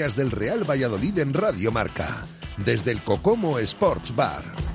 Del Real Valladolid en Radio Marca. Desde el Cocomo Sports Bar.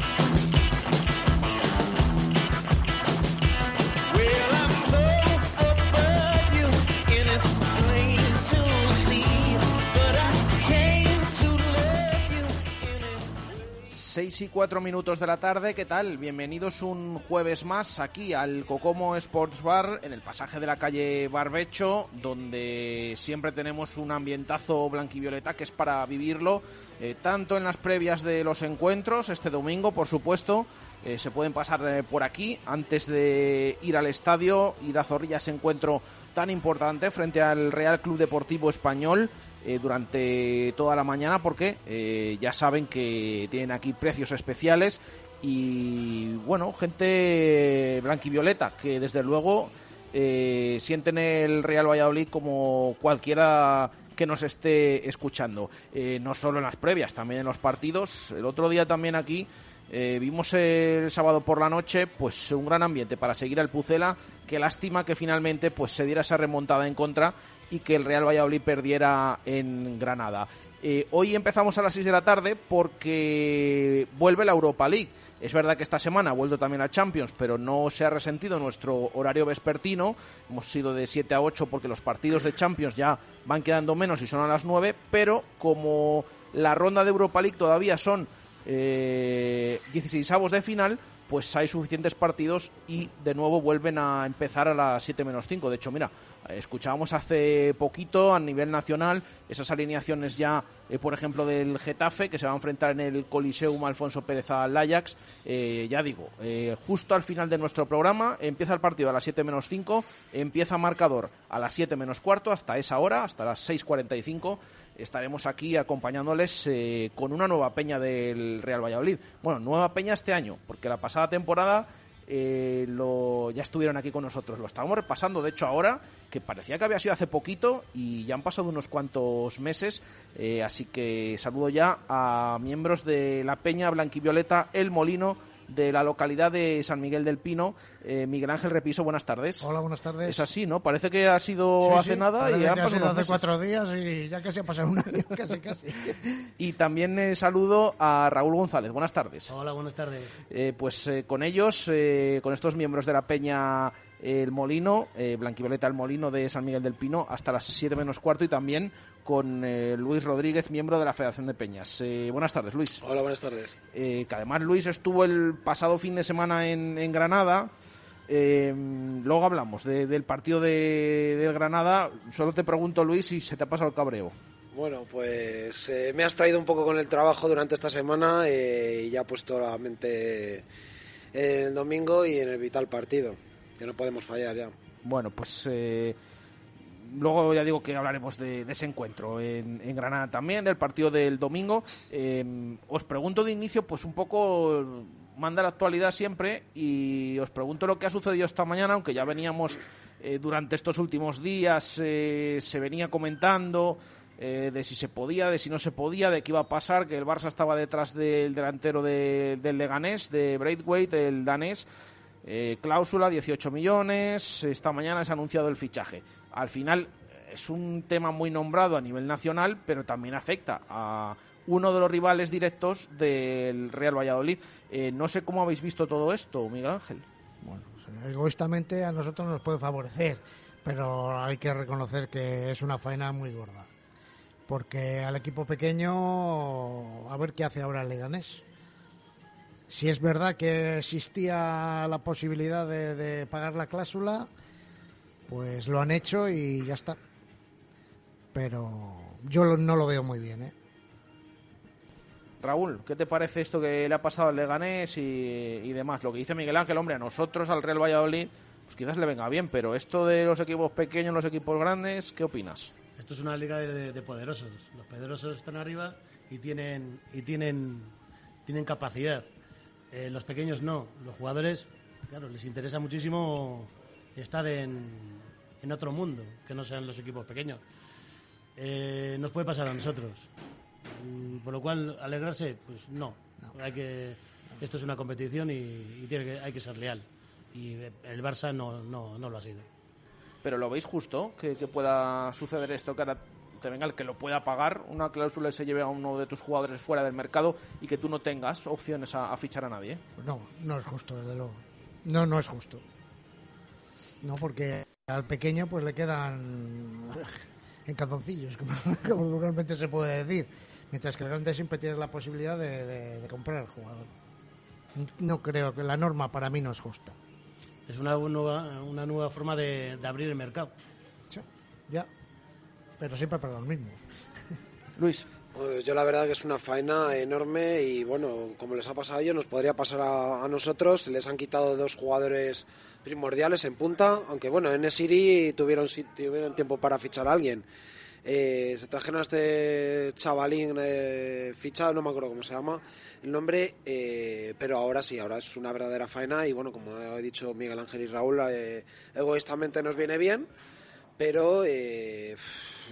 Seis y cuatro minutos de la tarde, ¿qué tal? Bienvenidos un jueves más aquí al Cocomo Sports Bar, en el pasaje de la calle Barbecho, donde siempre tenemos un ambientazo blanquivioleta que es para vivirlo, eh, tanto en las previas de los encuentros, este domingo, por supuesto, eh, se pueden pasar eh, por aquí antes de ir al estadio, ir a Zorrilla ese encuentro tan importante frente al Real Club Deportivo Español eh, durante toda la mañana porque eh, ya saben que tienen aquí precios especiales y bueno, gente blanquivioleta que desde luego eh, sienten el Real Valladolid como cualquiera que nos esté escuchando, Eh, no solo en las previas, también en los partidos. El otro día también aquí vimos el sábado por la noche pues un gran ambiente para seguir al Pucela. Qué lástima que finalmente pues se diera esa remontada en contra y que el Real Valladolid perdiera en Granada. Eh, hoy empezamos a las 6 de la tarde porque vuelve la Europa League. Es verdad que esta semana ha vuelto también la Champions, pero no se ha resentido nuestro horario vespertino. Hemos sido de 7 a 8 porque los partidos de Champions ya van quedando menos y son a las 9, pero como la ronda de Europa League todavía son eh, 16 avos de final, pues hay suficientes partidos y de nuevo vuelven a empezar a las 7 menos 5. De hecho, mira, escuchábamos hace poquito a nivel nacional esas alineaciones ya, eh, por ejemplo, del Getafe, que se va a enfrentar en el Coliseum Alfonso Pérez al Ajax. Eh, ya digo, eh, justo al final de nuestro programa empieza el partido a las 7 menos 5, empieza marcador a las 7 menos cuarto, hasta esa hora, hasta las 6.45 estaremos aquí acompañándoles eh, con una nueva peña del Real Valladolid. Bueno, nueva peña este año, porque la pasada temporada eh, lo, ya estuvieron aquí con nosotros. Lo estábamos repasando, de hecho, ahora, que parecía que había sido hace poquito y ya han pasado unos cuantos meses. eh, así que saludo ya a miembros de la peña blanquivioleta El Molino de la localidad de San Miguel del Pino. Eh, Miguel Ángel Repiso, buenas tardes. Hola, buenas tardes. Es así, ¿no? Parece que ha sido Sí, hace sí, nada y ha pasado hace meses. cuatro días y ya casi ha pasado un año, casi, casi. Y también eh, saludo a Raúl González. Buenas tardes. Hola, buenas tardes. Eh, pues eh, con ellos, eh, con estos miembros de la Peña El Molino, eh, Blanquivioleta El Molino de San Miguel del Pino, hasta las 7 menos cuarto y también con eh, Luis Rodríguez, miembro de la Federación de Peñas. Eh, buenas tardes, Luis. Hola, buenas tardes. Eh, que además Luis estuvo el pasado fin de semana en, en Granada. Luego hablamos de- del partido de, del Granada. Solo te pregunto, Luis, si se te ha pasado el cabreo. Bueno, pues me has traído un poco con el trabajo durante esta semana y ya he puesto la mente en el domingo y en el vital partido, que no podemos fallar ya. Bueno, pues eh, luego ya digo que hablaremos de, de ese encuentro en, en Granada también, del partido del domingo. Eh, os pregunto de inicio, pues un poco manda la actualidad siempre y os pregunto lo que ha sucedido esta mañana, aunque ya veníamos eh, durante estos últimos días, eh, se venía comentando eh, de si se podía, de si no se podía, de qué iba a pasar, que el Barça estaba detrás del delantero de- del Leganés, de Braithwaite, el danés. Eh, cláusula, 18 millones. Esta mañana se ha anunciado el fichaje. Al final eh, es un tema muy nombrado a nivel nacional, pero también afecta a uno de los rivales directos del Real Valladolid. Eh, no sé cómo habéis visto todo esto, Miguel Ángel. Bueno, egoístamente a nosotros nos puede favorecer, pero hay que reconocer que es una faena muy gorda. porque al equipo pequeño, a ver qué hace ahora el Leganés. Si es verdad que existía la posibilidad de, de pagar la cláusula, pues lo han hecho y ya está. Pero yo lo- no lo veo muy bien, ¿eh? Raúl, ¿qué te parece esto que le ha pasado al Leganés y, y demás? Lo que dice Miguel Ángel, hombre, a nosotros, al Real Valladolid, pues quizás le venga bien, pero esto de los equipos pequeños, los equipos grandes, ¿qué opinas? Esto es una liga de, de- de poderosos. Los poderosos están arriba y tienen y tienen tienen capacidad. Eh, los pequeños no. Los jugadores, claro, les interesa muchísimo estar en, en otro mundo que no sean los equipos pequeños. Eh, nos puede pasar a nosotros. Mm, Por lo cual, alegrarse, pues no. Hay que, esto es una competición y, y tiene que, hay que ser leal. Y el Barça no, no, no lo ha sido. ¿Pero lo veis justo que, que pueda suceder esto, que ahora te venga el que lo pueda pagar, una cláusula y se lleve a uno de tus jugadores fuera del mercado y que tú no tengas opciones a, a fichar a nadie? Pues no, no es justo, desde luego. No, no es justo. No, porque al pequeño pues le quedan en calzoncillos, como, como vulgarmente se puede decir. Mientras que el grande siempre tienes la posibilidad de, de- de comprar al jugador. No creo que la norma para mí no es justa. Es una nueva, una nueva forma de, de abrir el mercado. Sí, Ya, pero siempre para los mismos. Luis, Pues yo la verdad que es una faena enorme y bueno, como les ha pasado a ellos, nos podría pasar a, a nosotros. Les han quitado dos jugadores primordiales en punta, aunque bueno, en Siri tuvieron, tuvieron tiempo para fichar a alguien. Eh, se trajeron a este chavalín eh, fichado, no me acuerdo cómo se llama el nombre, eh, pero ahora sí, ahora es una verdadera faena y bueno, como he dicho Miguel Ángel y Raúl, eh, egoístamente nos viene bien, pero eh,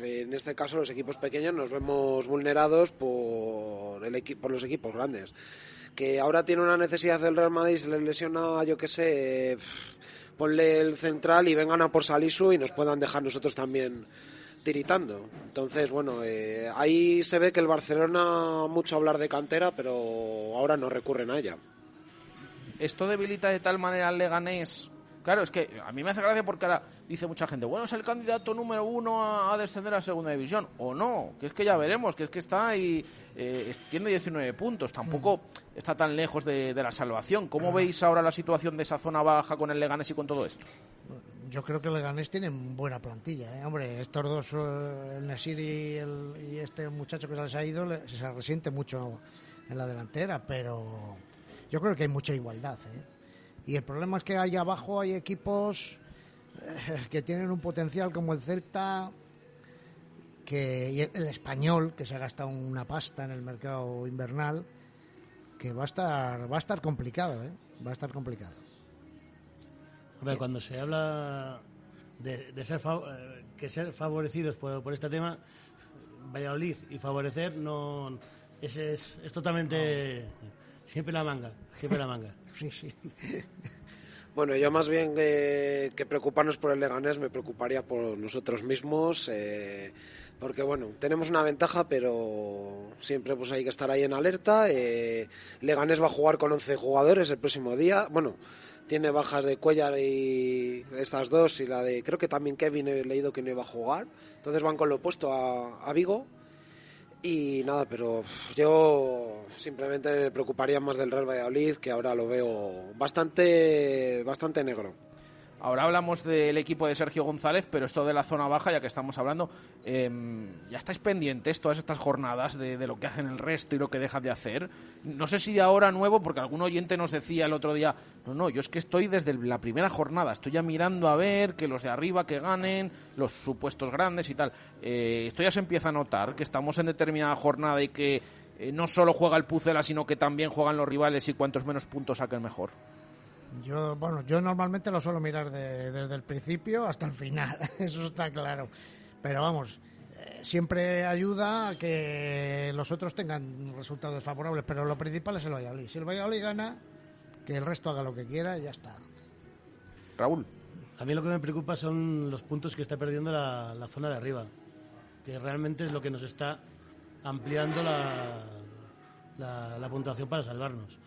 en este caso los equipos pequeños nos vemos vulnerados por, el equi- por los equipos grandes. Que ahora tiene una necesidad del Real Madrid, se les lesiona, yo qué sé, ponle el central y vengan a por Salisu y nos puedan dejar nosotros también tiritando. Entonces, bueno, eh, ahí se ve que el Barcelona mucho hablar de cantera, pero ahora no recurren a ella. esto debilita de tal manera al Leganés. Claro, es que a mí me hace gracia porque ahora dice mucha gente, bueno, es el candidato número uno a, a descender a segunda división. O no, que es que ya veremos, que es que está ahí, eh, tiene 19 puntos, tampoco está tan lejos de, de la salvación. ¿Cómo veis ahora la situación de esa zona baja con el Leganés y con todo esto? Yo creo que el Leganés tiene buena plantilla. ¿eh? Hombre, estos dos, eh, el Nesiri y, el- y este muchacho que se les ha ido, se resiente mucho en la delantera, pero yo creo que hay mucha igualdad. ¿eh? Y el problema es que ahí abajo hay equipos eh, que tienen un potencial como el Celta, que y el español, que se ha gastado una pasta en el mercado invernal, que va a estar, va a estar complicado, ¿eh? va a estar complicado. Hombre, cuando se habla de, de ser, eh, que ser favorecidos por, por este tema, Valladolid y favorecer no ese es, es totalmente siempre la manga, siempre la manga. Sí, sí. Bueno, yo más bien que, que preocuparnos por el Leganés, me preocuparía por nosotros mismos, eh, porque bueno, tenemos una ventaja, pero siempre pues hay que estar ahí en alerta. Eh, Leganés va a jugar con 11 jugadores el próximo día. Bueno, tiene bajas de Cuellar y estas dos, y la de, creo que también Kevin he leído que no iba a jugar. Entonces van con lo opuesto a, a Vigo. Y nada, pero yo simplemente me preocuparía más del Real Valladolid, que ahora lo veo bastante, bastante negro. Ahora hablamos del equipo de Sergio González, pero esto de la zona baja, ya que estamos hablando, em, ya estáis pendientes todas estas jornadas de, de lo que hacen el resto y lo que dejan de hacer. No sé si de ahora nuevo, porque algún oyente nos decía el otro día, no, no, yo es que estoy desde la primera jornada, estoy ya mirando a ver que los de arriba que ganen, los supuestos grandes y tal. Eh, esto ya se empieza a notar, que estamos en determinada jornada y que eh, no solo juega el Pucela, sino que también juegan los rivales y cuantos menos puntos saquen mejor. Yo, bueno, yo normalmente lo suelo mirar de- desde el principio hasta el final, eso está claro. Pero vamos, eh, siempre ayuda a que los otros tengan resultados favorables, pero lo principal es el Valladolid. Si el Valladolid gana, que el resto haga lo que quiera y ya está. Raúl. A mí lo que me preocupa son los puntos que está perdiendo la, la zona de arriba, que realmente es lo que nos está ampliando la, la, la puntuación para salvarnos.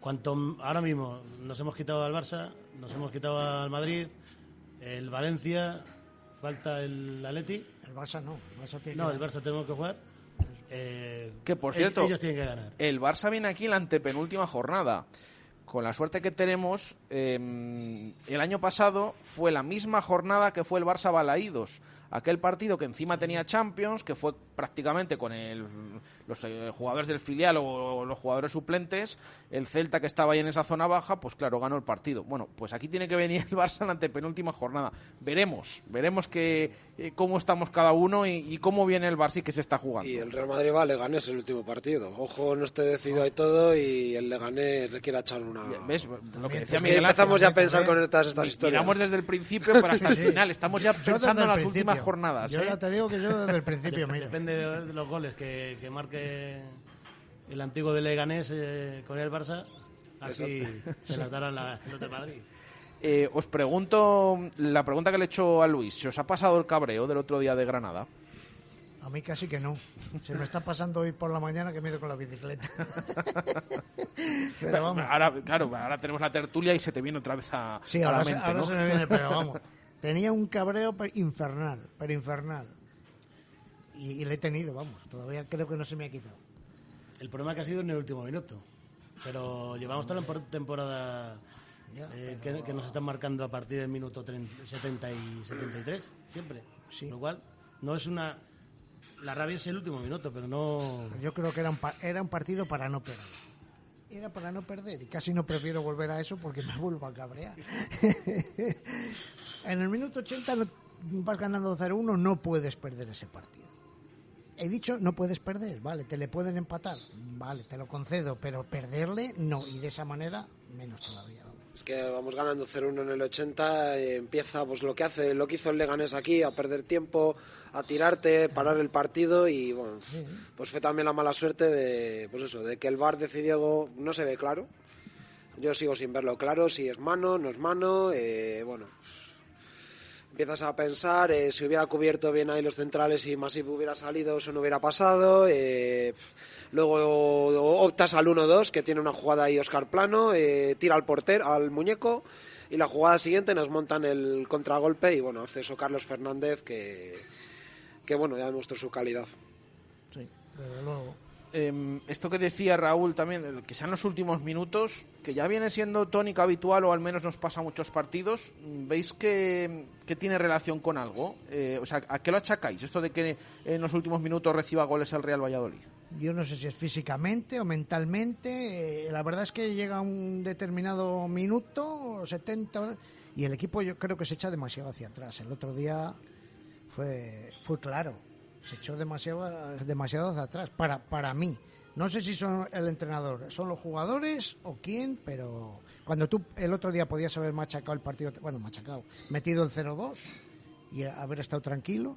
Cuanto m- ahora mismo nos hemos quitado al Barça, nos hemos quitado al Madrid, el Valencia, falta el Atleti. El Barça no. El Barça tiene No, que el Barça tenemos que jugar. Eh, Que, por cierto, ellos tienen que ganar. El Barça viene aquí en la antepenúltima jornada. Con la suerte que tenemos, eh, el año pasado fue la misma jornada que fue el Barça Balaídos. Aquel partido que encima tenía Champions, que fue prácticamente con el- los eh, jugadores del filial o los jugadores suplentes, el Celta que estaba ahí en esa zona baja, pues claro, ganó el partido. Bueno, pues aquí tiene que venir el Barça en la antepenúltima jornada. Veremos, veremos que, eh, cómo estamos cada uno y, y cómo viene el Barça y qué se está jugando. Y el Real Madrid va a Leganés el último partido. Ojo, no esté decidido y todo y el Leganés le quiere echar una... ¿Ves? Lo que decía que Miguel. Empezamos ya a también, pensar con estas, estas historias. Miramos desde el principio, pero hasta el Sí. final. Estamos ya pensando en las últimas jornadas. Yo ¿eh? ya te digo que yo desde el principio, mira. Depende de los goles que, que marque el antiguo de Leganés eh, con el Barça. Así se las darán la- los de Madrid. Eh, os pregunto la pregunta que le he hecho a Luis. ¿Se os ha pasado el cabreo del otro día de Granada? A mí casi que no. Se me está pasando hoy por la mañana que me he ido con la bicicleta. Pero vamos. Ahora, claro, ahora tenemos la tertulia y se te viene otra vez a, Sí, a ahora, la se, mente, ahora ¿no? se me viene, pero vamos. Tenía un cabreo infernal, pero infernal. Y, y le he tenido, vamos. Todavía creo que no se me ha quitado. El problema que ha sido en el último minuto. Pero llevamos toda la por- temporada Ya, eh, que, que nos están marcando a partir del minuto 30 70 y 73, siempre. Sí. Lo cual no es una... La rabia es el último minuto, pero no... Yo creo que era un, era un partido para no perder. Era para no perder y casi no prefiero volver a eso porque me vuelvo a cabrear. en el minuto 80 no- vas ganando 0-1, no puedes perder ese partido. He dicho, no puedes perder, vale, te le pueden empatar, vale, te lo concedo, pero perderle no, y de esa manera menos todavía. Es que vamos ganando 0-1 en el 80, eh, empieza pues lo que hace, lo que hizo el Leganés aquí, a perder tiempo, a tirarte, parar el partido y bueno, pues fue también la mala suerte de pues eso, de que el VAR decidió no se ve claro. Yo sigo sin verlo claro, si es mano, no es mano, eh, bueno, empiezas a pensar, eh, si hubiera cubierto bien ahí los centrales y Masip hubiera salido, eso no hubiera pasado. eh, luego optas al 1-2, que tiene una jugada ahí Oscar Plano, eh, tira al portero, al muñeco, y la jugada siguiente nos montan el contragolpe y bueno, hace eso Carlos Fernández que, que bueno, ya demostró su calidad. Sí, desde luego. Em, esto que decía Raúl también, que sean los últimos minutos, que ya viene siendo tónica habitual o al menos nos pasa muchos partidos, ¿veis que, que tiene relación con algo? Eh, o sea, ¿a qué lo achacáis? Esto de que en los últimos minutos reciba goles el Real Valladolid. Yo no sé si es físicamente o mentalmente. eh, la verdad es que llega un determinado minuto, 70, y el equipo yo creo que se echa demasiado hacia atrás. El otro día fue, fue claro. Se echó demasiado, demasiado hacia atrás, para, para mí. No sé si son el entrenador, son los jugadores o quién, pero cuando tú el otro día podías haber machacado el partido, bueno, machacado, metido el 0-2 y haber estado tranquilo.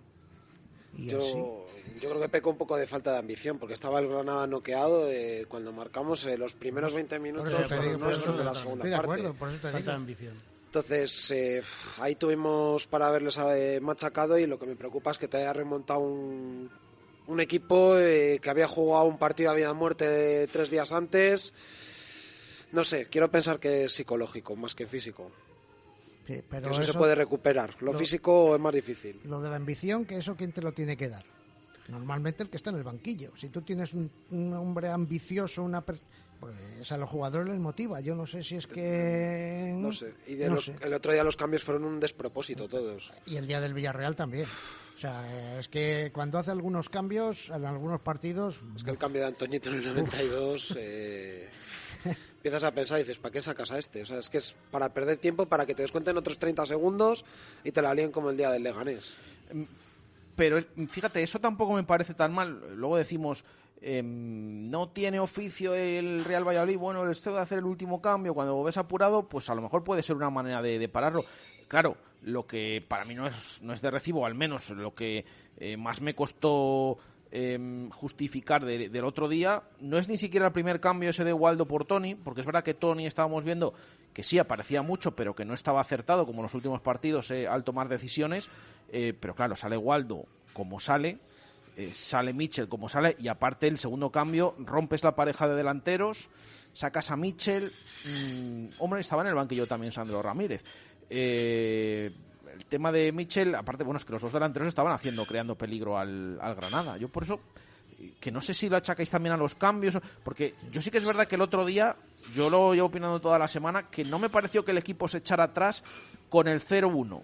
Y así. Yo, yo creo que pecó un poco de falta de ambición, porque estaba el Granada noqueado eh, cuando marcamos eh, los primeros 20 minutos Por eso te fueron digo, por nuestros eso de la estoy segunda de parte. acuerdo, por eso te Falta de digo. ambición. Entonces, eh, ahí tuvimos para haberles eh, machacado y lo que me preocupa es que te haya remontado un, un equipo eh, que había jugado un partido a vida muerte tres días antes. No sé, quiero pensar que es psicológico más que físico. Sí, pero eso, se puede recuperar. Lo, lo- físico es más difícil. Lo de la ambición, que eso quién te lo tiene que dar. Normalmente el que está en el banquillo. Si tú tienes un, un hombre ambicioso, una per- pues a los jugadores les motiva. Yo no sé si es que No sé. Y de no sé. el otro día los cambios fueron un despropósito todos. Y el día del Villarreal también. O sea, es que cuando hace algunos cambios en algunos partidos, Es que el cambio de Antoñito en el 92... eh, Empiezas a pensar y dices, ¿para qué sacas a este? O sea, es que es para perder tiempo, para que te descuenten otros 30 segundos y te la líen como el día del Leganés. Pero es- fíjate, eso tampoco me parece tan mal. Luego decimos, em, no tiene oficio el Real Valladolid, bueno, el esto de hacer el último cambio, cuando ves apurado, pues a lo mejor puede ser una manera de, de pararlo. Claro, lo que para mí no es, no es de recibo, al menos lo que eh, más me costó em, justificar de- del otro día, no es ni siquiera el primer cambio ese de Waldo por Tony, porque es verdad que Tony estábamos viendo que sí aparecía mucho, pero que no estaba acertado como los últimos partidos eh, al tomar decisiones, eh, pero claro, sale Waldo como sale, eh, sale Mitchell como sale y aparte el segundo cambio rompes la pareja de delanteros sacas a Mitchell mm, hombre estaba en el banquillo también Sandro Ramírez Eh, el tema de Mitchell, aparte, bueno, es que los dos delanteros estaban haciendo, creando peligro al, al Granada. Yo por eso, que no sé si lo achacáis también a los cambios, porque yo sí que es verdad que el otro día, yo lo llevo opinando toda la semana, que no me pareció que el equipo se echara atrás con el 0-1.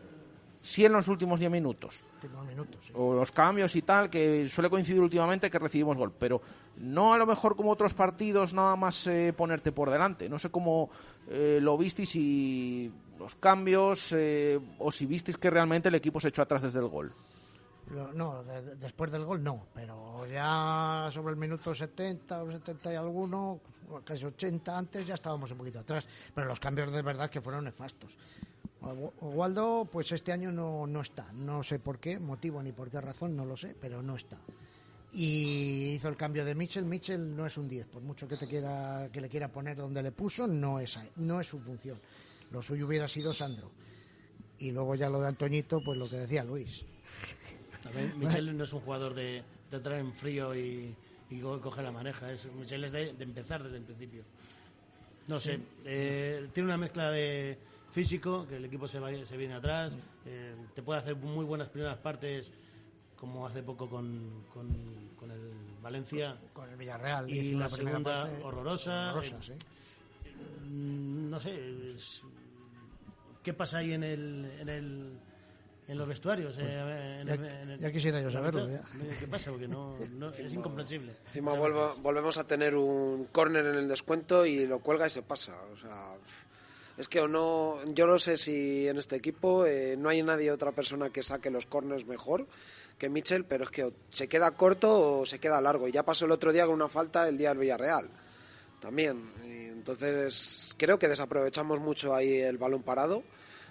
Sí en los últimos 10 minutos. minutos sí. O los cambios y tal, que suele coincidir últimamente que recibimos gol. Pero no a lo mejor como otros partidos, nada más eh, ponerte por delante. No sé cómo eh, lo visteis y los cambios, eh, o si visteis que realmente el equipo se echó atrás desde el gol. Lo- No, de- de- después del gol no, pero ya sobre el minuto 70 o 70 y alguno, casi 80 antes, ya estábamos un poquito atrás. Pero los cambios de verdad que fueron nefastos. Waldo, pues este año no, no está. No sé por qué motivo ni por qué razón, no lo sé, pero no está. Y hizo el cambio de Mitchell. Mitchell no es un 10, por mucho que te quiera que le quiera poner donde le puso, no es, no es su función. Lo suyo hubiera sido Sandro. Y luego ya lo de Antoñito, pues lo que decía Luis. También Michel no es un jugador de, de entrar en frío y, y co- coger la maneja. Es, Michel es de, de empezar desde el principio. No sé, eh, tiene una mezcla de físico, que el equipo se, va- se viene atrás, eh, te puede hacer muy buenas primeras partes, como hace poco con, con, con el Valencia, con el Villarreal y la segunda parte horrorosa. horrorosa, Eh, sí. No sé, es- ¿qué pasa ahí en el... En el en los vestuarios, eh, en ya- el- en el- ya quisiera yo saberlo? ¿Qué pasa? Porque no, no- es incomprensible. Encima volvemos a tener un córner en el descuento y lo cuelga y se pasa. O sea, es que o no, yo no sé si en este equipo eh, no hay nadie, otra persona que saque los corners mejor que Mitchell, pero es que o se queda corto o se queda largo. Y ya pasó el otro día con una falta el día del Villarreal. También. Y entonces creo que desaprovechamos mucho ahí el balón parado.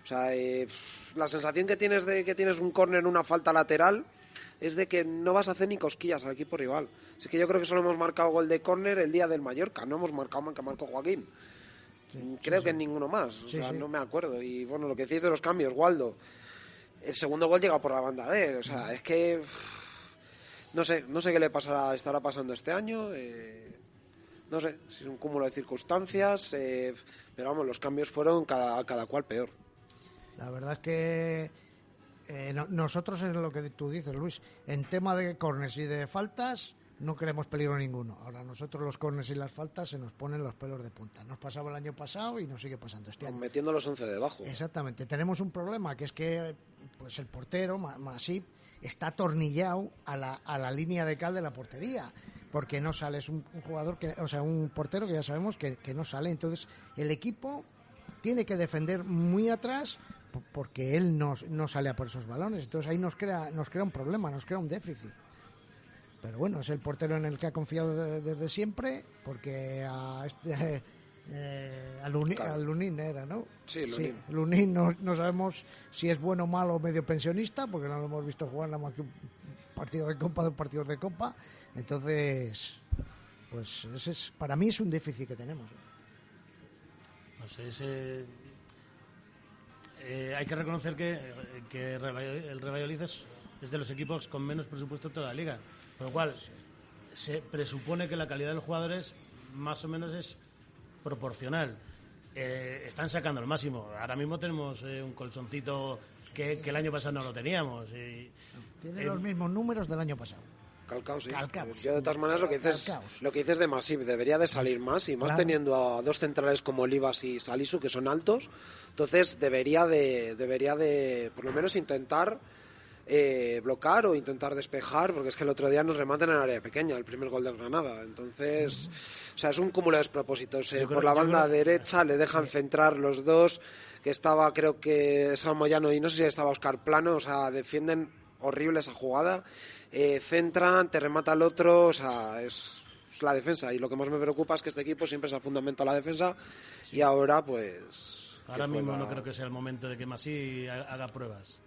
O sea, eh, la sensación que tienes de que tienes un córner una falta lateral es de que no vas a hacer ni cosquillas al equipo rival. Así que yo creo que solo hemos marcado gol de córner el día del Mallorca, no hemos marcado que marcó Joaquín. Creo que ninguno más, o sea, no me acuerdo. Y bueno, lo que decís de los cambios, Waldo, el segundo gol llega por la banda de él, o sea, es que no sé, no sé qué le pasará, estará pasando este año. eh, no sé si es un cúmulo de circunstancias, eh, pero vamos, los cambios fueron cada, cada cual peor. La verdad es que eh, no- nosotros en lo que tú dices, Luis, en tema de corners y de faltas no queremos peligro ninguno. Ahora nosotros los corners y las faltas se nos ponen los pelos de punta. Nos pasaba el año pasado y nos sigue pasando este año. Metiendo los 11 debajo. Exactamente. Tenemos un problema que es que pues el portero, Ma- Masip, está atornillado a la, a la línea de cal de la portería. Porque no sale, es un, un jugador que, o sea, un portero que ya sabemos que, que no sale. Entonces, el equipo tiene que defender muy atrás po- porque él no, no sale a por esos balones. Entonces ahí nos crea, nos crea un problema, nos crea un déficit. Pero bueno, es el portero en el que ha confiado de- desde siempre, porque a este, eh, a, Luni- Claro. a Lunin era, ¿no? Sí, Lunin. Lunin no, no sabemos si es bueno, malo o medio pensionista, porque no lo hemos visto jugar nada más que un partido de copa, dos partidos de copa. Entonces, pues ese es, para mí es un déficit que tenemos. No sé, ese- eh, hay que reconocer que, que el Real- el Real Valladolid es, es de los equipos con menos presupuesto de toda la liga. Con lo cual, se presupone que la calidad de los jugadores más o menos es proporcional. Eh, están sacando el máximo. Ahora mismo tenemos eh, un colchoncito que, que el año pasado no lo teníamos. y- Tiene Eh, los mismos números del año pasado. Calcaos, sí. Calcaos. Yo de todas maneras lo que dices, Calcaos. lo que dices de Masip debería de salir más y más Claro. teniendo a dos centrales como Olivas y Salisu que son altos, entonces debería de debería de por lo menos intentar eh, bloquear o intentar despejar porque es que el otro día nos rematan en área pequeña el primer gol del Granada, entonces o sea es un cúmulo de despropósitos. eh, por la banda creo- derecha le dejan centrar los dos que estaba creo que San Moyano y no sé si estaba Oscar Plano, o sea defienden horrible esa jugada. Eh, centran, te remata el otro, o sea, es, la defensa. Y lo que más me preocupa es que este equipo siempre se ha fundamentado la defensa y ahora, pues. ahora mismo no creo que sea el momento de que Masí ha- haga pruebas.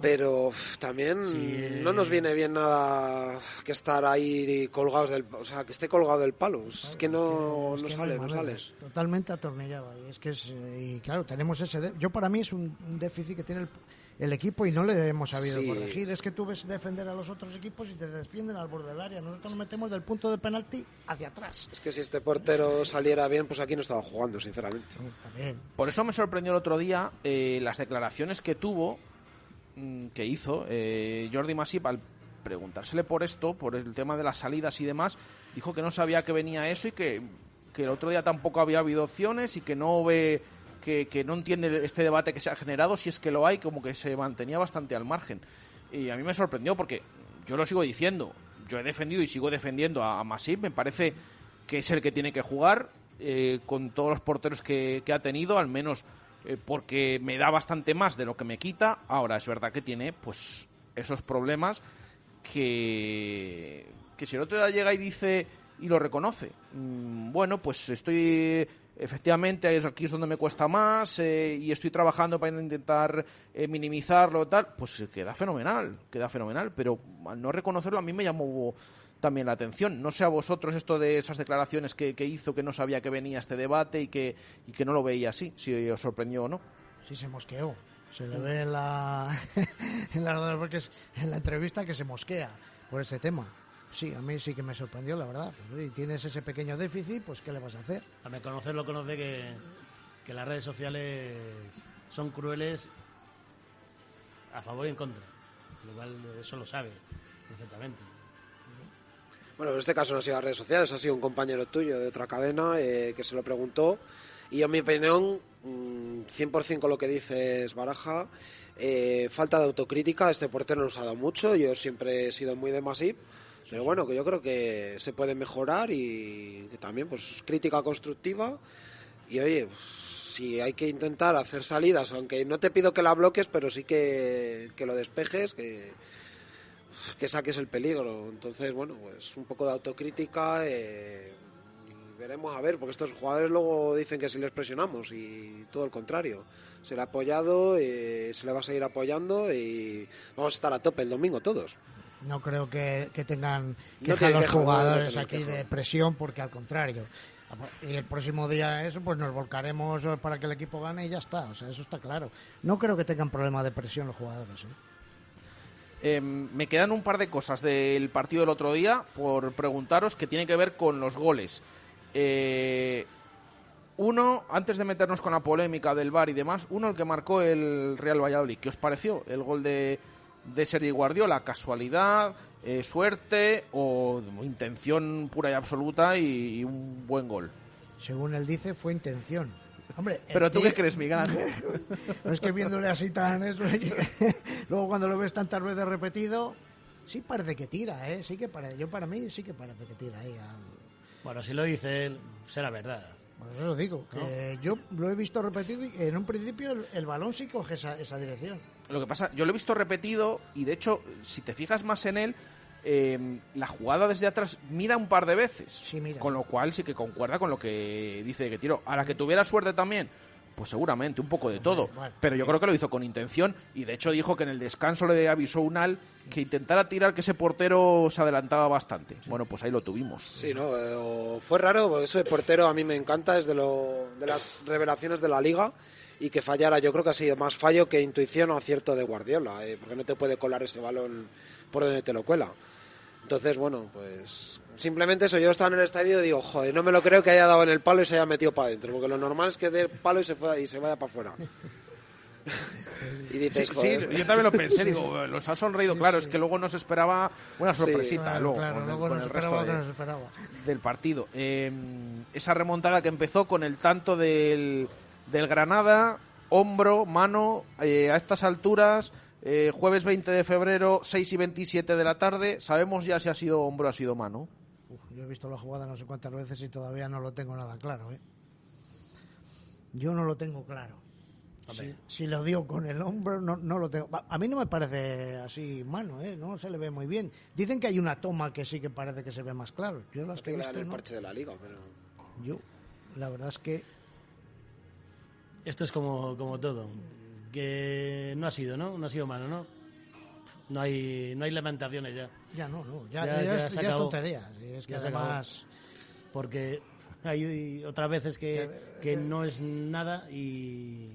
Pero uf, también Sí, eh. no nos viene bien nada que estar ahí colgados del. O sea, que esté colgado del palo. Es que no, Es no que sale, no sale. es Totalmente atornillado. Y es que es, eh, y claro, tenemos ese. de- Yo para mí es un, un déficit que tiene el, el equipo y no le hemos sabido Sí. corregir. Es que tú ves defender a los otros equipos y te defienden al borde del área. Nosotros nos metemos del punto de penalti hacia atrás. Es que si este portero saliera bien, pues aquí no estaba jugando, sinceramente. También. Por eso me sorprendió el otro día eh, las declaraciones que tuvo, que hizo eh, Jordi Masip al preguntársele por esto, por el tema de las salidas y demás, dijo que no sabía que venía eso y que, que el otro día tampoco había habido opciones y que no ve que, que no entiende este debate que se ha generado, si es que lo hay, como que se mantenía bastante al margen. Y a mí me sorprendió porque yo lo sigo diciendo, yo he defendido y sigo defendiendo a, a Masip, me parece que es el que tiene que jugar eh, con todos los porteros que, que ha tenido, al menos eh, porque me da bastante más de lo que me quita. Ahora es verdad que tiene pues esos problemas que, que si el otro día llega y dice y lo reconoce, mm, bueno, pues estoy efectivamente aquí es donde me cuesta más eh, y estoy trabajando para intentar eh, minimizarlo tal, pues eh, queda fenomenal, queda fenomenal, pero al no reconocerlo a mí me llamó también la atención. No sé a vosotros esto de esas declaraciones que, que hizo, que no sabía que venía este debate y que, y que no lo veía así, si os sorprendió o no. Sí, se mosqueó. Se le ve en la, en, la, porque es- en la entrevista que se mosquea por ese tema. Sí, a mí sí que me sorprendió, la verdad. Pues, oye, tienes ese pequeño déficit, pues ¿qué le vas a hacer? A me conocerlo conoce que, que las redes sociales son crueles a favor y en contra. Lo cual eso lo sabe perfectamente. Bueno, en este caso no ha sido las redes sociales, ha sido un compañero tuyo de otra cadena eh, que se lo preguntó. Y en mi opinión, mm, 100% con lo que dices, Baraja, eh, falta de autocrítica. Este portero nos ha dado mucho. Yo siempre he sido muy de Masip. Pero bueno, que yo creo que se puede mejorar y también, pues, crítica constructiva. Y oye, pues, si hay que intentar hacer salidas, aunque no te pido que la bloques, pero sí que, que lo despejes, que, que saques el peligro. Entonces, bueno, pues un poco de autocrítica. eh, y veremos a ver, porque estos jugadores luego dicen que si les presionamos y todo el contrario. Se le ha apoyado, eh, se le va a seguir apoyando y vamos a estar a tope el domingo todos. No creo que, que tengan queja los no, no jugadores aquí queja. de presión, porque al contrario. Y el próximo día eso, pues nos volcaremos para que el equipo gane y ya está. O sea, eso está claro. No creo que tengan problema de presión los jugadores. ¿eh? Eh, me quedan un par de cosas del partido del otro día por preguntaros que tiene que ver con los goles. Eh, uno, antes de meternos con la polémica del VAR y demás, uno el que marcó el Real Valladolid. ¿Qué os pareció el gol de, de Sergi Guardiola? ¿Casualidad, eh, suerte o intención pura y absoluta y, y un buen gol? Según él dice, fue intención. Hombre, ¿Pero tú tío- qué crees, Miguel es que viéndole así tan eso, luego cuando lo ves tantas veces repetido, sí parece que tira, ¿eh? Sí que parece, yo para mí sí que parece que tira ahí. al- Bueno, si lo dice él, será verdad. Por eso lo digo, que yo lo he visto repetido y en un principio el, el balón sí coge esa, esa dirección. Lo que pasa, yo lo he visto repetido y de hecho, si te fijas más en él, eh, la jugada desde atrás mira un par de veces. Sí, mira. Con lo cual sí que concuerda con lo que dice que tiró. A la que tuviera suerte también, pues seguramente, un poco de todo. bueno, Pero yo creo que lo hizo con intención y de hecho dijo que en el descanso le avisó Unal que intentara tirar que ese portero se adelantaba bastante. Bueno, pues ahí lo tuvimos. Sí, ¿no? Eh, fue raro, porque ese portero a mí me encanta, es de, lo, de las revelaciones de la liga. Y que fallara, yo creo que ha sido más fallo que intuición o acierto de Guardiola, eh, porque no te puede colar ese balón por donde te lo cuela. Entonces, bueno, pues simplemente eso. Yo estaba en el estadio y digo, joder, no me lo creo que haya dado en el palo y se haya metido para adentro, porque lo normal es que dé el palo y se, fue, y se vaya para afuera. y Sí, dices, sí, joder, yo también lo pensé, digo, los ha sonreído, claro, es que luego nos esperaba una sorpresita Claro, luego claro, con, el- luego con nos el resto esperaba de- nos esperaba. del partido. Eh, esa remontada que empezó con el tanto del, del Granada, hombro, mano, eh, a estas alturas, eh, jueves 20 de febrero, 6 y 27 de la tarde, sabemos ya si ha sido hombro o ha sido mano. Uf, yo he visto la jugada no sé cuántas veces y todavía no lo tengo nada claro, ¿eh? Yo no lo tengo claro. Si, si lo dio con el hombro, no, no lo tengo. A mí no me parece así mano, ¿eh? No se le ve muy bien. Dicen que hay una toma que sí que parece que se ve más claro. Yo las que he visto, el no. parche de la liga, pero... Yo, la verdad es que Esto es como, como todo. Que no ha sido, ¿no? No ha sido mano, ¿no? No hay, no hay lamentaciones ya. ya no, no. Ya, Ya- ya ya es, se ya es acabó. tontería. Y es que además. Porque hay otras veces que, que no es nada y,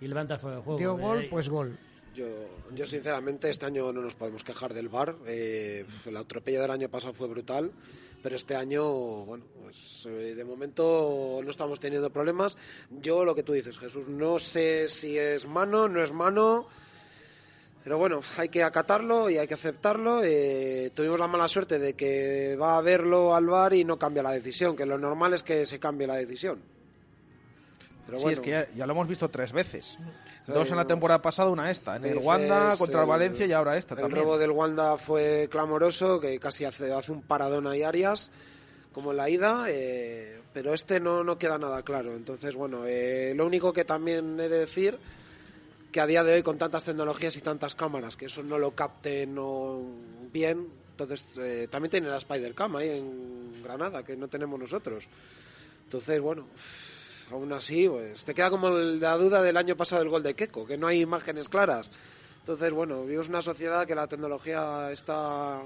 y levantas fuera del juego. Dio gol, Eh, pues gol. Yo, yo sinceramente este año no nos podemos quejar del bar. Eh, el atropello del año pasado fue brutal, pero este año, bueno, pues eh, de momento no estamos teniendo problemas. Yo lo que tú dices, Jesús, no sé si es mano, no es mano. Pero bueno, hay que acatarlo y hay que aceptarlo. Eh, tuvimos la mala suerte de que va a verlo al bar y no cambia la decisión, que lo normal es que se cambie la decisión. Pero sí, bueno, es que ya, ya lo hemos visto tres veces. Sí, Dos en la temporada pasada, una esta. En el Wanda contra el Valencia y ahora esta el también. robo del Wanda fue clamoroso, que casi hace, hace un paradón ahí Arias, como en la ida, eh, pero este no, no queda nada claro. Entonces, bueno, eh, lo único que también he de decir que a día de hoy con tantas tecnologías y tantas cámaras, que eso no lo capten no bien, entonces eh, también tiene la Spider-Cam ahí en Granada, que no tenemos nosotros. Entonces, bueno, aún así, pues te queda como la duda del año pasado del gol de Keco, que no hay imágenes claras. Entonces, bueno, vivimos una sociedad que la tecnología está,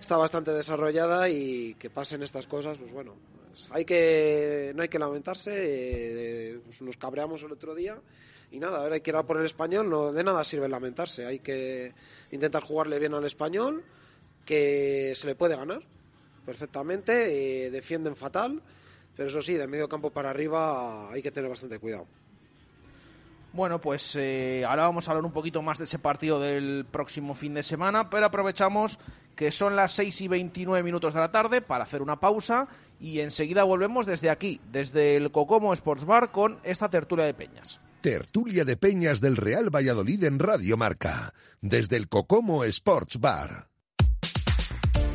está bastante desarrollada y que pasen estas cosas, pues bueno, pues hay que, no hay que lamentarse, eh, pues nos cabreamos el otro día y nada, ahora hay que ir a por el español, no de nada sirve lamentarse, hay que intentar jugarle bien al español, que se le puede ganar perfectamente, eh, defienden fatal, pero eso sí, de medio campo para arriba hay que tener bastante cuidado. Bueno, pues eh, ahora vamos a hablar un poquito más de ese partido del próximo fin de semana, pero aprovechamos que son las 6 y 29 minutos de la tarde para hacer una pausa y enseguida volvemos desde aquí, desde el Cocomo Sports Bar con esta tertulia de peñas. Tertulia de Peñas del Real Valladolid en Radio Marca, desde el Cocomo Sports Bar.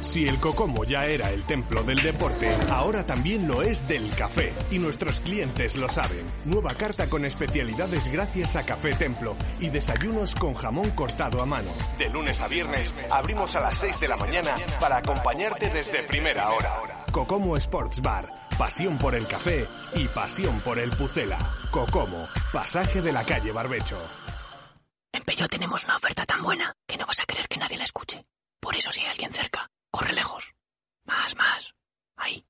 Si el Cocomo ya era el templo del deporte, ahora también lo es del café. Y nuestros clientes lo saben. Nueva carta con especialidades gracias a Café Templo y desayunos con jamón cortado a mano. De lunes a viernes abrimos a las 6 de la mañana para acompañarte desde primera hora. Cocomo Sports Bar. Pasión por el café y pasión por el pucela. Cocomo, pasaje de la calle Barbecho. En Peyo tenemos una oferta tan buena que no vas a querer que nadie la escuche. Por eso si hay alguien cerca, corre lejos. Más, más. Ahí.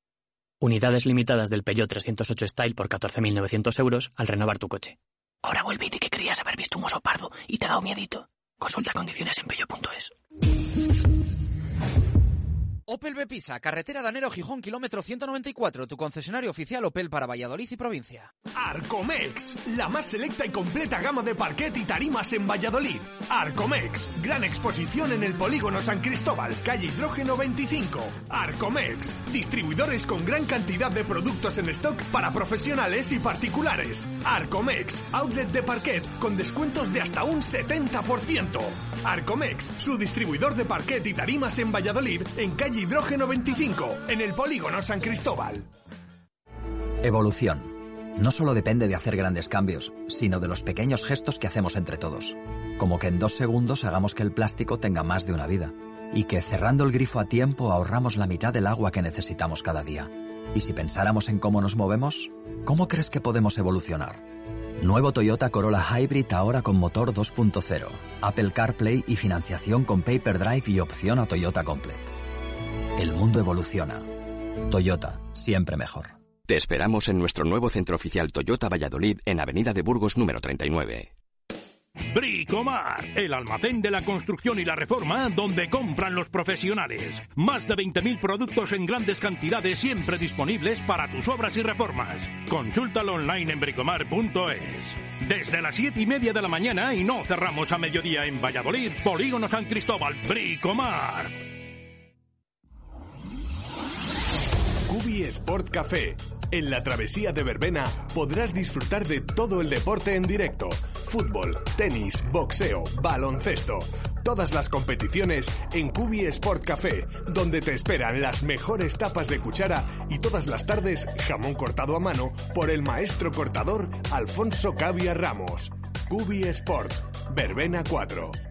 Unidades limitadas del Peugeot 308 Style por 14.900 euros al renovar tu coche. Ahora vuelve y di que querías haber visto un oso pardo y te ha dado miedito. Consulta condiciones en peyo.es. Opel Bepisa, carretera Danero Gijón, kilómetro 194, tu concesionario oficial Opel para Valladolid y provincia. Arcomex, la más selecta y completa gama de parquet y tarimas en Valladolid. Arcomex, gran exposición en el polígono San Cristóbal, calle Hidrógeno 25. Arcomex, distribuidores con gran cantidad de productos en stock para profesionales y particulares. Arcomex, outlet de parquet con descuentos de hasta un 70%. Arcomex, su distribuidor de parquet y tarimas en Valladolid, en calle Hidrógeno 25, en el polígono San Cristóbal. Evolución. No solo depende de hacer grandes cambios, sino de los pequeños gestos que hacemos entre todos. Como que en dos segundos hagamos que el plástico tenga más de una vida. Y que cerrando el grifo a tiempo ahorramos la mitad del agua que necesitamos cada día. Y si pensáramos en cómo nos movemos, ¿cómo crees que podemos evolucionar? Nuevo Toyota Corolla Hybrid ahora con motor 2.0, Apple CarPlay y financiación con Paper Drive y opción a Toyota Complete. El mundo evoluciona. Toyota, siempre mejor. Te esperamos en nuestro nuevo centro oficial Toyota Valladolid en Avenida de Burgos número 39. Bricomar, el almacén de la construcción y la reforma donde compran los profesionales. Más de 20.000 productos en grandes cantidades siempre disponibles para tus obras y reformas. Consúltalo online en bricomar.es. Desde las 7 y media de la mañana y no cerramos a mediodía en Valladolid, Polígono San Cristóbal, Bricomar. Cubi Sport Café. En la travesía de Verbena podrás disfrutar de todo el deporte en directo. Fútbol, tenis, boxeo, baloncesto. Todas las competiciones en Cubi Sport Café, donde te esperan las mejores tapas de cuchara y todas las tardes jamón cortado a mano por el maestro cortador Alfonso Cavia Ramos. Cubi Sport, Verbena 4.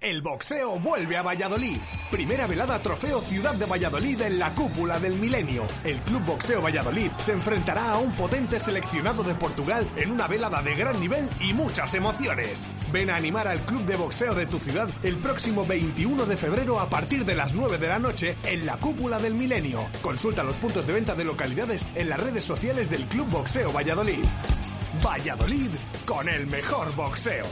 El boxeo vuelve a Valladolid. Primera velada Trofeo Ciudad de Valladolid en la cúpula del milenio. El Club Boxeo Valladolid se enfrentará a un potente seleccionado de Portugal en una velada de gran nivel y muchas emociones. Ven a animar al Club de Boxeo de tu ciudad el próximo 21 de febrero a partir de las 9 de la noche en la cúpula del milenio. Consulta los puntos de venta de localidades en las redes sociales del Club Boxeo Valladolid. Valladolid con el mejor boxeo.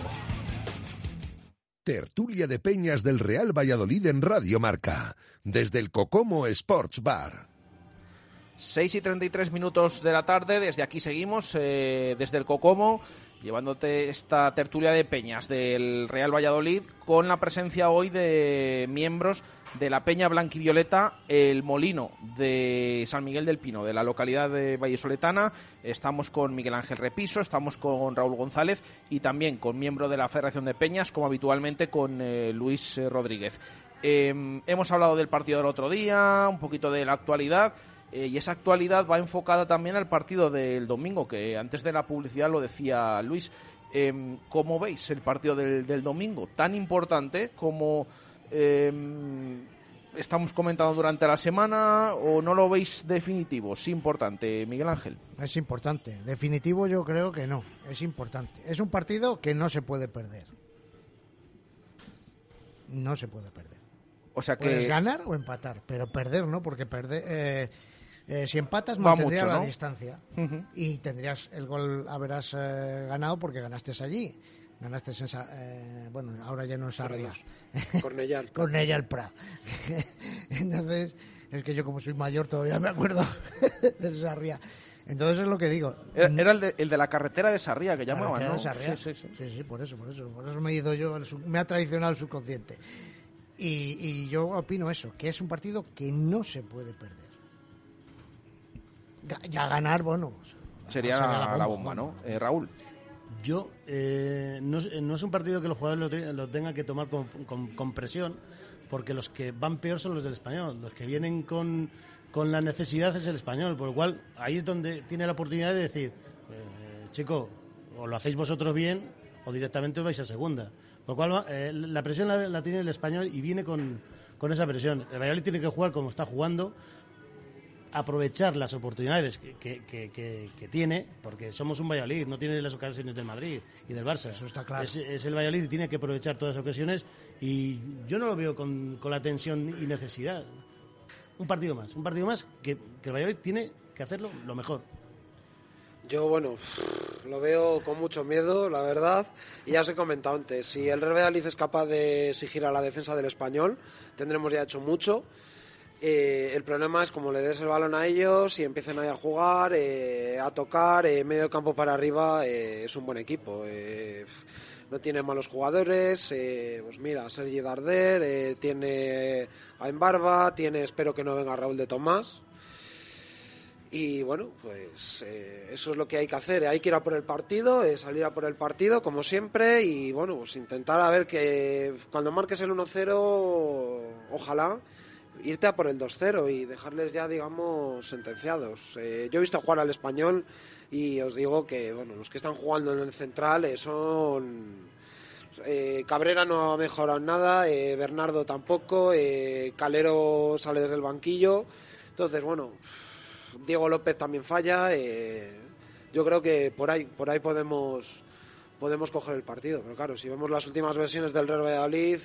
Tertulia de Peñas del Real Valladolid en Radio Marca, desde el Cocomo Sports Bar. 6 y 33 minutos de la tarde, desde aquí seguimos, eh, desde el Cocomo, llevándote esta tertulia de Peñas del Real Valladolid, con la presencia hoy de miembros de la Peña Blanquivioleta El Molino de San Miguel del Pino, de la localidad de Vallesoletana. Estamos con Miguel Ángel Repiso, estamos con Raúl González y también con miembro de la Federación de Peñas, como habitualmente con eh, Luis eh, Rodríguez. Em, hemos hablado del partido del otro día, un poquito de la actualidad. Eh, y esa actualidad va enfocada también al partido del domingo, que antes de la publicidad lo decía Luis. Em, ¿Cómo veis el partido del, del domingo? Tan importante como Em, estamos comentando durante la semana o no lo veis definitivo? Es importante, Miguel Ángel. Es importante. Definitivo yo creo que no. Es importante. Es un partido que no se puede perder. No se puede perder. O sea que... Puedes ganar o empatar, pero perder no, porque perder... Eh, eh, si empatas mantendrías la distancia y tendrías el gol haberás eh, ganado porque ganaste allí ganaste esa, eh, bueno, ahora ya no es Sarria. Cornellà el Prat. Entonces, es que yo como soy mayor todavía me acuerdo del Sarria. Entonces es lo que digo. Era, el, de, el, de, la carretera de Sarria que llamaban, ¿no? Sí, sí, sí. sí, por eso, por eso. Por eso me he ido yo, me ha traicionado el subconsciente. Y, y yo opino eso, que es un partido que no se puede perder. Ya ganar, bueno. Sería, la, bomba, ¿no? Eh, Raúl. Yo, eh, no, es un partido que los jugadores lo, tengan que tomar con, presión, porque los que van peor son los del español. Los que vienen con, la necesidad es el español, por lo cual ahí es donde tiene la oportunidad de decir, eh, chico, o lo hacéis vosotros bien o directamente vais a segunda. Por lo cual eh, la presión la, tiene el español y viene con, con esa presión. El Valladolid tiene que jugar como está jugando aprovechar las oportunidades que, que, tiene, porque somos un Valladolid, no tiene las ocasiones del Madrid y del Barça. Eso está claro. Es, el Valladolid y tiene que aprovechar todas las ocasiones y yo no lo veo con, con la tensión y necesidad. Un partido más, un partido más que, el Valladolid tiene que hacerlo lo mejor. Yo, bueno, lo veo con mucho miedo, la verdad. Y ya os he comentado antes, si el Real Valladolid es capaz de exigir a la defensa del español, tendremos ya hecho mucho. Eh, el problema es como le des el balón a ellos y empiecen ahí a jugar, eh, a tocar, eh, medio campo para arriba, es un buen equipo. no tiene malos jugadores, pues mira, Sergi Darder, tiene a Embarba, tiene, espero que no venga Raúl de Tomás. Y bueno, pues eso es lo que hay que hacer. Hay que ir a por el partido, salir a por el partido, como siempre, y bueno, pues intentar a ver que cuando marques el 1-0, ojalá irte a por el 2-0 y dejarles ya, digamos, sentenciados. Eh, yo he visto jugar al español y os digo que, bueno, los que están jugando en el central eh, son... Eh, Cabrera no ha mejorado nada, Bernardo tampoco, Calero sale desde el banquillo. Entonces, bueno, Diego López también falla. yo creo que por ahí, por ahí podemos, podemos coger el partido. Pero claro, si vemos las últimas versiones del Real Valladolid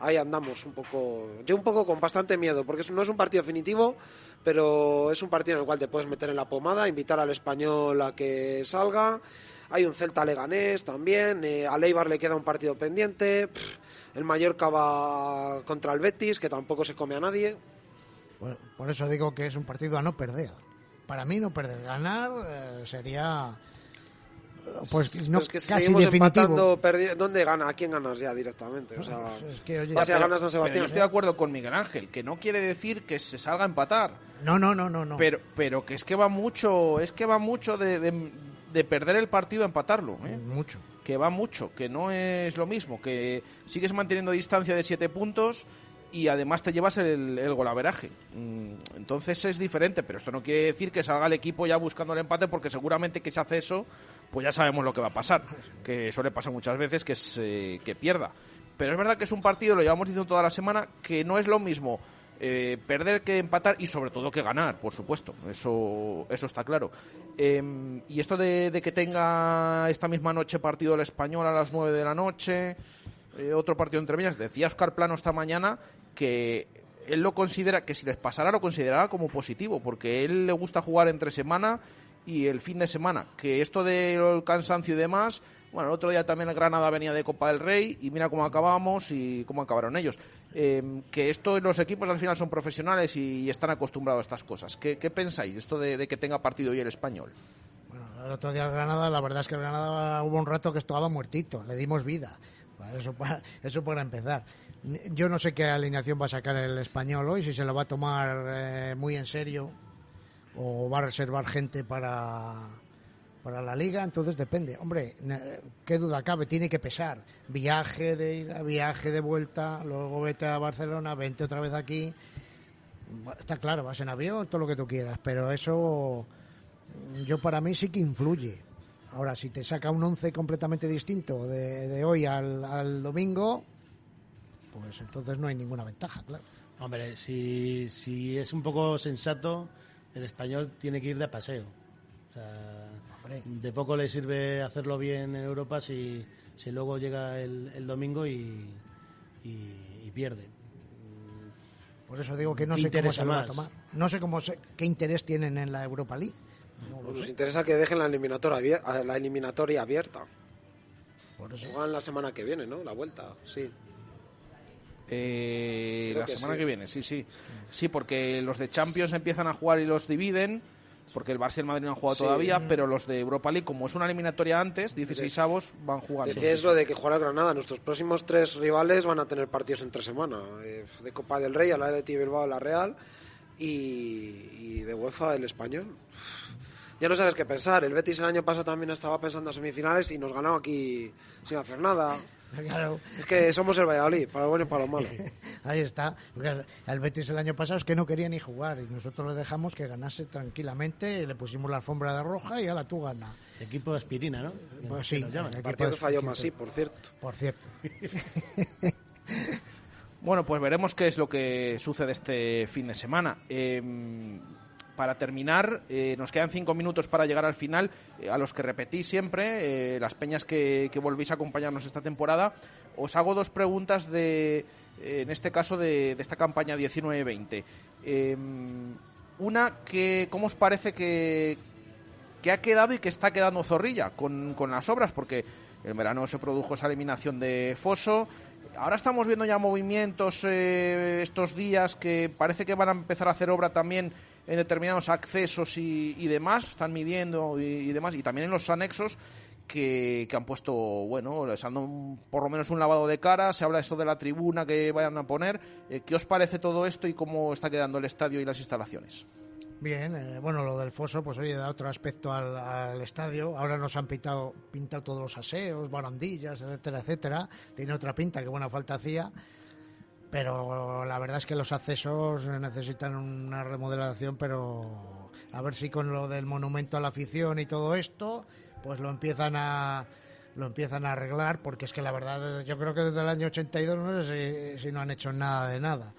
ahí andamos un poco, yo un poco con bastante miedo, porque no es un partido definitivo, pero es un partido en el cual te puedes meter en la pomada, invitar al español a que salga. Hay un Celta Leganés también, eh, a Leibar le queda un partido pendiente, el Mallorca va contra el Betis, que tampoco se come a nadie. por eso digo que es un partido a no perder. Para mí no perder, ganar eh, sería pues no, que casi definitivo. ¿Dónde gana? ¿A quién ganas ya directamente? O sea, es que, oye, ganas San Sebastián. yo estoy de acuerdo con Miguel Ángel, que no quiere decir que se salga a empatar. No, no, no, no, no. Pero, pero que es que va mucho, es que va mucho de, de, perder el partido a empatarlo. ¿eh? Mucho. Que va mucho, que no es lo mismo, que sigues manteniendo distancia de siete puntos y además te llevas el, el golaveraje. Mm, entonces es diferente, pero esto no quiere decir que salga el equipo ya buscando el empate, porque seguramente que se hace eso, pues ya sabemos lo que va a pasar, que suele pasar muchas veces que, se, que pierda. pero es verdad que es un partido, lo llevamos diciendo toda la semana, que no es lo mismo eh, perder que empatar y sobre todo que ganar, por supuesto, eso, eso está claro. Em, y esto de, que tenga esta misma noche partido el español a las 9 de la noche, eh, otro partido entre medias, decía Oscar Plano esta mañana que él lo considera, que si les pasara lo consideraba como positivo, porque él le gusta jugar entre semana y el fin de semana, que esto del cansancio y demás bueno, el otro día también el Granada venía de Copa del Rey y mira cómo acabamos y cómo acabaron ellos. Eh, que esto los equipos al final son profesionales y, están acostumbrados a estas cosas. ¿Qué, pensáis esto de, que tenga partido hoy el español? Bueno, el otro día el Granada, la verdad es que el Granada hubo un rato que estaba muertito, le dimos vida. Eso para, eso para empezar. Yo no sé qué alineación va a sacar el español hoy, si se lo va a tomar eh, muy en serio o va a reservar gente para, para la liga, entonces depende. Hombre, qué duda cabe, tiene que pesar. Viaje de ida, viaje de vuelta, luego vete a Barcelona, vente otra vez aquí. Está claro, vas en avión, todo lo que tú quieras, pero eso yo para mí sí que influye. Ahora, si te saca un once completamente distinto de, hoy al, al, domingo, pues entonces no hay ninguna ventaja, claro. Hombre, si, si es un poco sensato, el español tiene que ir de paseo. O sea, de poco le sirve hacerlo bien en Europa si, si luego llega el, domingo y, pierde. Por eso digo que no sé cómo se va a tomar. No sé cómo qué interés tienen en la Europa League. Nos interesa que dejen la eliminatoria, la eliminatoria abierta. Por eso. Juegan la semana que viene, ¿no? La vuelta, sí. Eh, la semana que viene, sí, sí. Sí, porque los de Champions empiezan a jugar y los dividen porque el Barça y el Madrid no han jugado todavía, pero los de Europa League, como es una eliminatoria antes, 16 avos, van jugando. Decías lo de que juega Granada. Nuestros próximos tres rivales van a tener partidos entre semana. Eh, de Copa del Rey, a la de Bilbao, la Real, y, de UEFA, el Español. Ya no sabes qué pensar. El Betis el año pasado también estaba pensando en semifinales y nos ganó aquí sin hacer nada. Es que somos el Valladolid, para lo bueno y para lo malo. Ahí está. El Betis el año pasado es que no quería ni jugar y nosotros le dejamos que ganase tranquilamente, le pusimos la alfombra de roja y ahora tú ganas. Equipo de aspirina, ¿no? Pues sí. El partido falló más, sí, por cierto. Por cierto. bueno, pues veremos qué es lo que sucede este fin de semana. Eh, para terminar, eh, nos quedan cinco minutos para llegar al final, eh, a los que repetí siempre, eh, las peñas que, volvéis a acompañarnos esta temporada. Os hago dos preguntas de, en este caso, de, esta campaña 19-20. Em, una, que, ¿cómo os parece que, que ha quedado y que está quedando Zorrilla con, con las obras? Porque en verano se produjo esa eliminación de Foso, ahora estamos viendo ya movimientos estos días que parece que van a empezar a hacer obra también en determinados accesos y, demás, están midiendo y, demás, y también en los anexos que, han puesto, bueno, les han por lo menos un lavado de cara, se habla esto de la tribuna que vayan a poner. Eh, ¿Qué os parece todo esto y cómo está quedando el estadio y las instalaciones? Bien, eh, bueno, lo del foso, pues oye, da otro aspecto al, estadio. Ahora nos han pintado, pintado todos los aseos, barandillas, etcétera, etcétera. Tiene otra pinta que buena falta hacía pero la verdad es que los accesos necesitan una remodelación, pero a ver si con lo del monumento a la afición y todo esto, pues lo empiezan a lo empiezan a arreglar, porque es que la verdad yo creo que desde el año 82 no sé si, no han hecho nada de nada.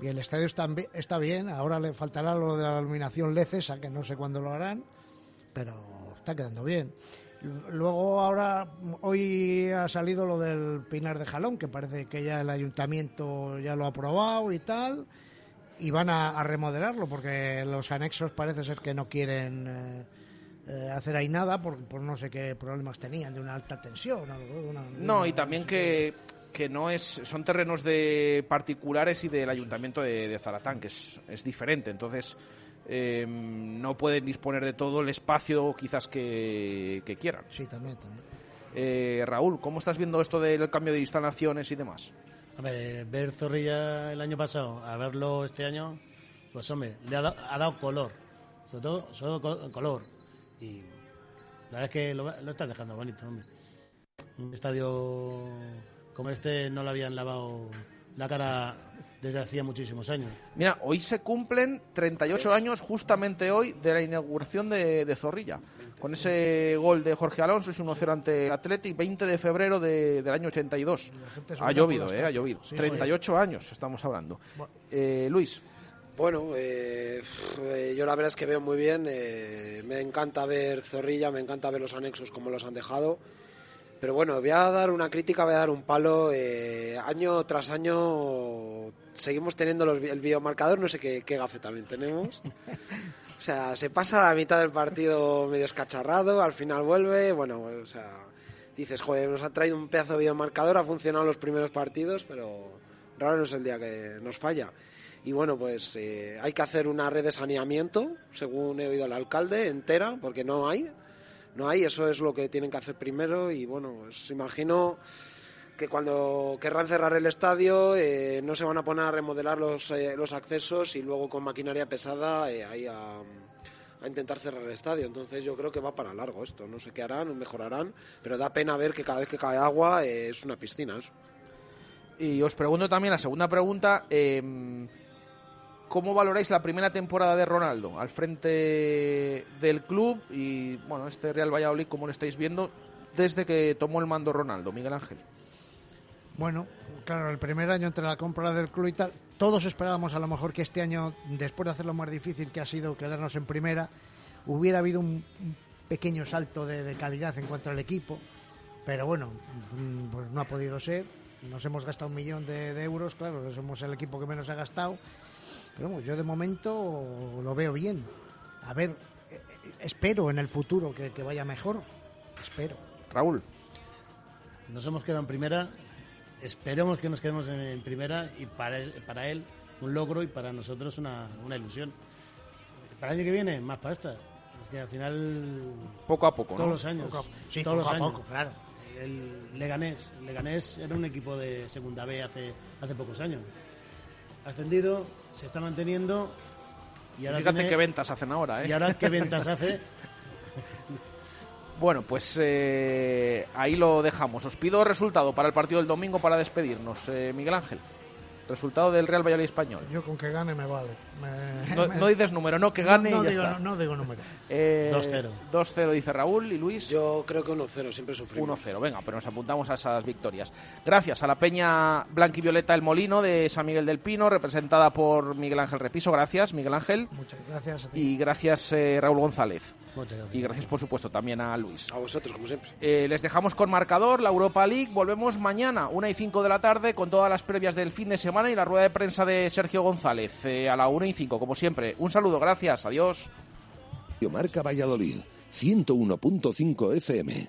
Y el estadio está, está bien, ahora le faltará lo de la iluminación lecesa, que no sé cuándo lo harán, pero está quedando bien. Luego ahora, hoy ha salido lo del Pinar de Jalón, que parece que ya el ayuntamiento ya lo ha aprobado y tal, y van a, remodelarlo porque los anexos parece ser que no quieren eh, eh, hacer ahí nada por, no sé qué problemas tenían de una alta tensión. no, y también que, que no es son terrenos de particulares y del ayuntamiento de, de Zaratán, que es, es diferente, entonces eh, no pueden disponer de todo el espacio quizás que, quieran. Sí, también, también. Eh, Raúl, ¿cómo estás viendo esto del cambio de instalaciones y demás? A ver, ver Zorrilla el año pasado, a verlo este año, pues hombre, le ha, dado color, sobre todo, sobre color. Y la verdad es que lo, lo están dejando bonito, hombre. Un estadio como este no le habían lavado la cara desde hacía muchísimos años. Mira, hoy se cumplen 38 años justamente hoy de la inauguración de, Zorrilla. con ese gol de Jorge Alonso, es 1-0 ante Athletic, 20 de febrero de- del año 82. Ha llovido, eh, ha llovido. 38 años estamos hablando. Eh, Luis. Bueno, eh, eh, yo la verdad es que veo muy bien. eh, me encanta ver Zorrilla, me encanta ver los anexos como los han dejado. Pero bueno, voy a dar una crítica, voy a dar un palo. eh, año tras año seguimos teniendo los, el videomarcador, no sé qué, qué también tenemos. O sea, se pasa la mitad del partido medio escacharrado, al final vuelve. Bueno, o sea, dices, joder, nos ha traído un pedazo de videomarcador, ha funcionado los primeros partidos, pero raro no es el día que nos falla. Y bueno, pues eh, hay que hacer una red de saneamiento, según he oído al alcalde, entera, porque no hay. No hay, eso es lo que tienen que hacer primero. Y bueno, pues imagino que cuando querrán cerrar el estadio eh, no se van a poner a remodelar los, eh, los accesos y luego con maquinaria pesada eh, ahí a, intentar cerrar el estadio. Entonces yo creo que va para largo esto. No sé qué harán, mejorarán, pero da pena ver que cada vez que cae agua eh, es una piscina. Y os pregunto también la segunda pregunta. eh, ¿Cómo valoráis la primera temporada de Ronaldo al frente del club? Y bueno, este Real Valladolid, ¿cómo lo estáis viendo desde que tomó el mando Ronaldo, Miguel Ángel? Bueno, claro, el primer año entre la compra del club y tal, todos esperábamos a lo mejor que este año, después de hacerlo más difícil que ha sido quedarnos en primera, hubiera habido un, pequeño salto de, calidad en cuanto al equipo, pero bueno, mm, pues no ha podido ser. Nos hemos gastado un millón de euros, claro, somos el equipo que menos ha gastado, pero bueno, yo de momento lo veo bien. A ver, eh, espero en el futuro que, que vaya mejor, espero. Raúl. Nos hemos quedado en primera, esperemos que nos quedemos en, en primera y para, él- para él un logro y para nosotros una, una ilusión. Para el año que viene, más pasta. Es que al final... Poco a poco, Todos ¿no? los años. Poco a- sí, todos poco los a años. poco, claro. El Leganés. El Leganés era un equipo de segunda B hace, hace pocos años. Ascendido, se está manteniendo y ahora Fíjate tiene- qué ventas hacen ahora, ¿eh? Y ahora qué ventas hace. Bueno, pues eh, ahí lo dejamos. Os pido resultado para el partido del domingo para despedirnos. Eh, Miguel Ángel, resultado del Real Valladolid español. Yo con que gane me vale. Me- No, no dices número, no, que gane no, y ya digo, está. No, no digo número. Eh, 2-0. 2-0 dice Raúl y Luis. Yo creo que 1-0, siempre sufrimos. 1-0, venga, pero nos apuntamos a esas victorias. Gracias a la Peña Blanquivioleta El Molino de San Miguel del Pino, representada por Miguel Ángel Repiso. Gracias, Miguel Ángel. Muchas gracias a ti. Y gracias, eh, Raúl González. Muchas gracias. Y gracias, por supuesto, también a Luis. A vosotros, como siempre. Eh, les dejamos con marcador, la Europa League. Volvemos mañana, 1 y 5 de la tarde, con todas las previas del fin de semana y la rueda de prensa de Sergio González eh, a la 1 y 5, como siempre. Un saludo, gracias, adiós. Marca Valladolid, 101.5 FM,